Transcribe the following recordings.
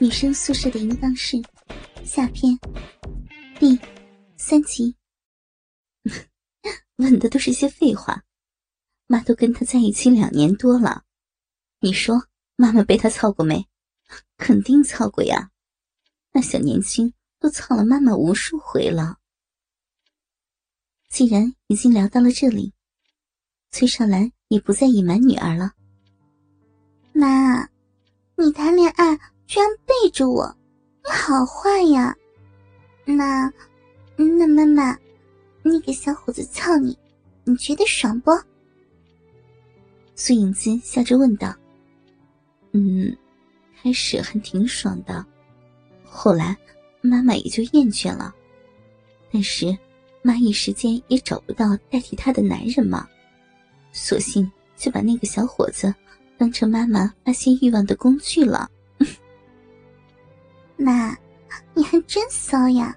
女生宿舍的淫荡室下篇第三集。问的都是些废话，妈都跟他在一起两年多了，你说妈妈被他操过没？肯定操过呀，那小年轻都操了妈妈无数回了。既然已经聊到了这里，崔少兰也不再隐瞒女儿了。妈，你谈恋爱居然背着我，你好坏呀！那，那妈妈，那个小伙子操你，你觉得爽不？苏影子笑着问道。嗯，开始还挺爽的，后来妈妈也就厌倦了。但是妈一时间也找不到代替她的男人嘛，索性就把那个小伙子。当成妈妈发泄欲望的工具了，妈，你还真骚呀，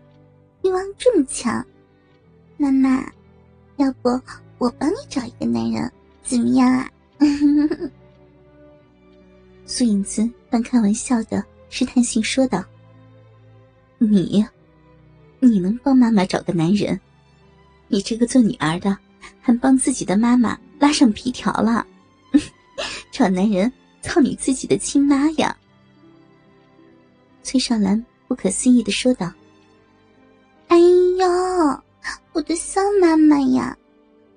欲望这么强。妈妈，要不我帮你找一个男人，怎么样啊？苏影子半开玩笑的试探性说道：“你，你能帮妈妈找个男人？你这个做女儿的，还帮自己的妈妈拉上皮条了？” 找男人操你自己的亲妈呀！崔少兰不可思议的说道：“哎呦，我的骚妈妈呀，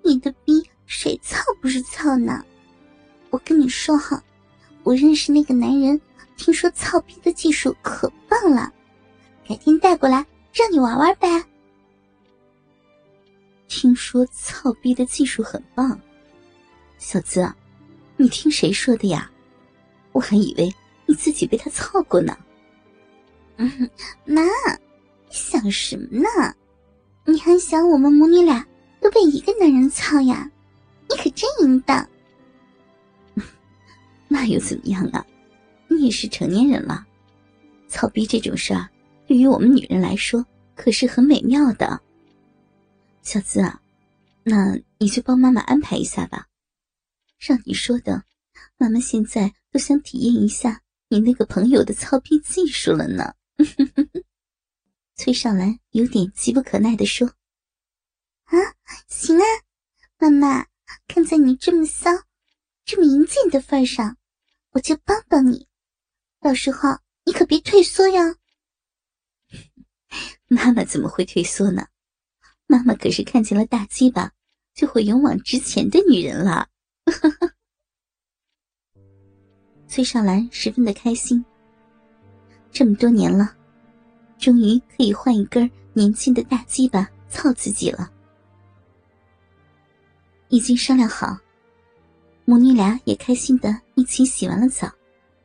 你的逼谁操不是操呢？我跟你说哈，我认识那个男人，听说操逼的技术可棒了，改天带过来让你玩玩呗。”听说操逼的技术很棒，小子。你听谁说的呀？我还以为你自己被他操过呢。嗯，妈，你想什么呢？你还想我们母女俩都被一个男人操呀？你可真淫荡。那又怎么样啊？你也是成年人了，操逼这种事儿，对于我们女人来说可是很美妙的。小资啊，那你去帮妈妈安排一下吧。让你说的，妈妈现在都想体验一下你那个朋友的操逼技术了呢。崔少兰有点急不可耐的说：“啊，行啊，妈妈，看在你这么骚、这么淫贱的份上，我就帮帮你。到时候你可别退缩呀。”妈妈怎么会退缩呢？妈妈可是看见了大鸡巴就会勇往直前的女人了。崔少兰十分的开心。这么多年了，终于可以换一根年轻的大鸡巴操自己了。已经商量好，母女俩也开心的一起洗完了澡，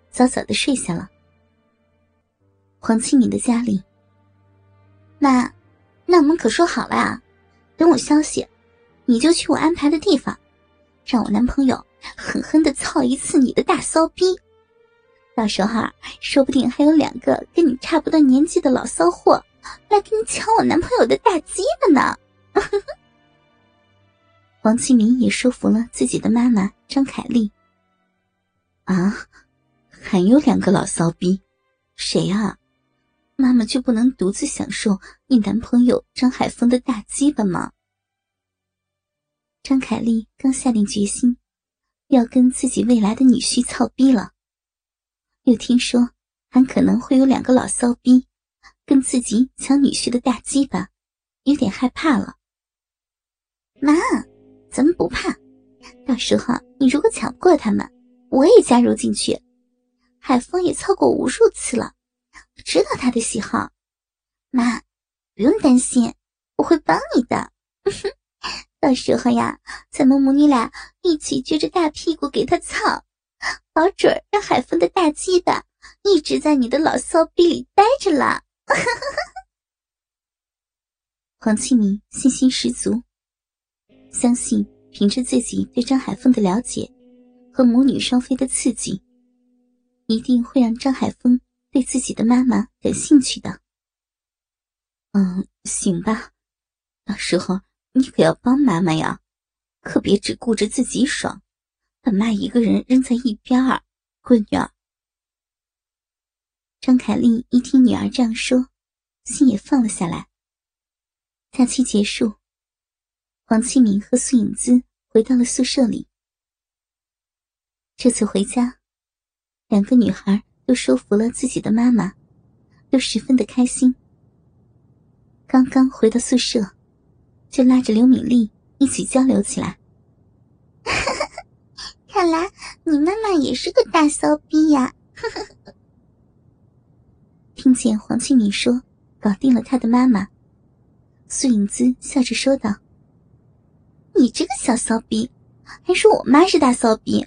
早早的睡下了。黄庆敏的家里，妈，那我们可说好了啊，等我消息，你就去我安排的地方。让我男朋友狠狠的操一次你的大骚逼，到时候说不定还有两个跟你差不多年纪的老骚货来跟你抢我男朋友的大鸡巴呢。王启明也说服了自己的妈妈张凯丽。啊，还有两个老骚逼，谁啊？妈妈就不能独自享受你男朋友张海峰的大鸡巴吗？张凯丽刚下定决心，要跟自己未来的女婿操逼了，又听说还可能会有两个老骚逼跟自己抢女婿的大鸡巴，有点害怕了。妈，咱们不怕？到时候你如果抢不过他们，我也加入进去。海峰也操过无数次了，我知道他的喜好。妈，不用担心，我会帮你的。到时候呀，咱们母女俩一起撅着大屁股给他操，保准让海峰的大鸡巴一直在你的老骚逼里待着了。黄庆明信心十足，相信凭着自己对张海峰的了解和母女双飞的刺激，一定会让张海峰对自己的妈妈感兴趣的。嗯，行吧，到时候。你可要帮妈妈呀，可别只顾着自己爽，把妈一个人扔在一边儿，闺女儿。张凯丽一听女儿这样说，心也放了下来。假期结束，黄启明和苏影姿回到了宿舍里。这次回家，两个女孩都说服了自己的妈妈，都十分的开心。刚刚回到宿舍，就拉着刘敏丽一起交流起来。看来你妈妈也是个大骚逼呀！听见黄庆敏说搞定了他的妈妈，苏影姿笑着说道：“你这个小骚逼，还说我妈是大骚逼？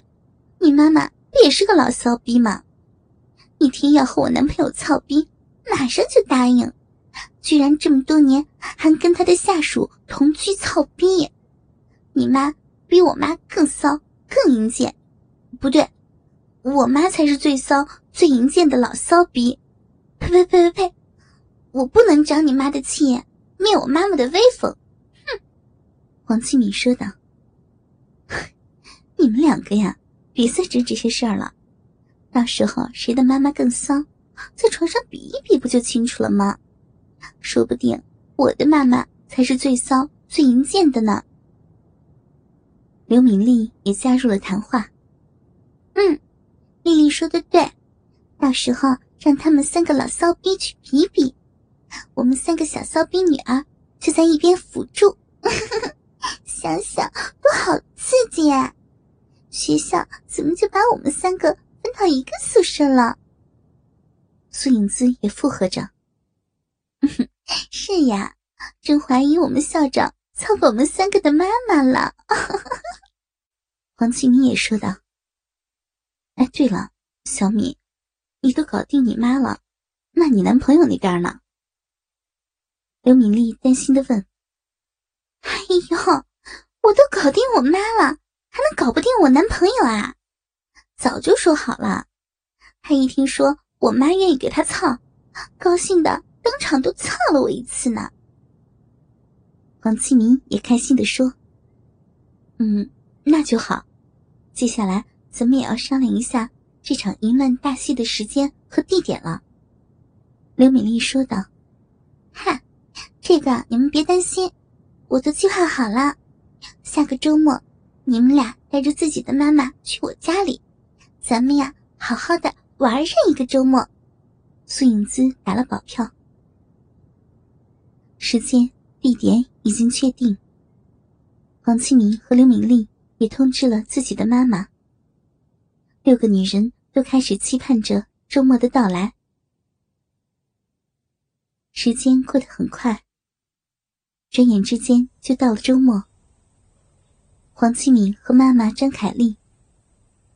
你妈妈不也是个老骚逼吗？一听要和我男朋友操逼，马上就答应。”居然这么多年还跟他的下属同居操逼，你妈比我妈更骚更淫贱，不对，我妈才是最骚最淫贱的老骚逼！呸呸呸呸呸！我不能长你妈的气，灭我妈妈的威风！哼！王启敏说道：“ 你们两个呀，别再争这些事儿了，到时候谁的妈妈更骚，在床上比一比不就清楚了吗？”说不定我的妈妈才是最骚、最淫贱的呢。刘敏丽也加入了谈话。嗯，丽丽说的对，到时候让他们三个老骚逼去比比，我们三个小骚逼女儿就在一边辅助，想想都好刺激啊！学校怎么就把我们三个分到一个宿舍了？苏影姿也附和着。是呀，真怀疑我们校长操我们三个的妈妈了。黄启明也说道：“哎，对了，小米，你都搞定你妈了，那你男朋友那边呢？”刘敏丽担心的问。“哎呦，我都搞定我妈了，还能搞不定我男朋友啊？早就说好了，他一听说我妈愿意给他操，高兴的。”当场都操了我一次呢。黄启明也开心的说：“嗯，那就好。接下来咱们也要商量一下这场淫乱大戏的时间和地点了。”刘美丽说道：“哈，这个你们别担心，我都计划好了。下个周末，你们俩带着自己的妈妈去我家里，咱们呀好好的玩上一个周末。”苏影姿打了保票。时间、地点已经确定。黄启明和刘敏丽也通知了自己的妈妈。六个女人都开始期盼着周末的到来。时间过得很快，转眼之间就到了周末。黄启明和妈妈张凯丽，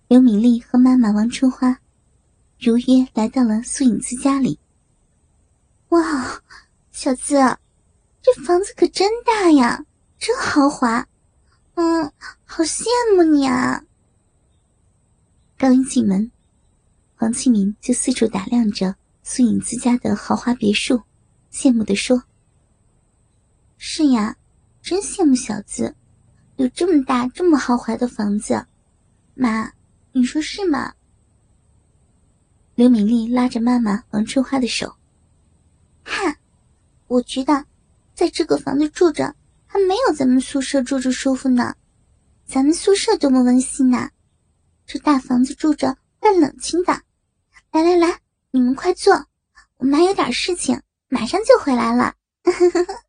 刘敏丽和妈妈王春花，如约来到了苏影子家里。哇，小资！这房子可真大呀，真豪华，嗯，好羡慕你啊！刚一进门，黄启明就四处打量着苏影自家的豪华别墅，羡慕的说：“是呀，真羡慕小子，有这么大、这么豪华的房子。妈，你说是吗？”刘敏丽拉着妈妈王春花的手：“哈，我觉得。”在这个房子住着，还没有咱们宿舍住着舒服呢。咱们宿舍多么温馨呐！这大房子住着怪冷清的。来来来，你们快坐，我妈有点事情，马上就回来了。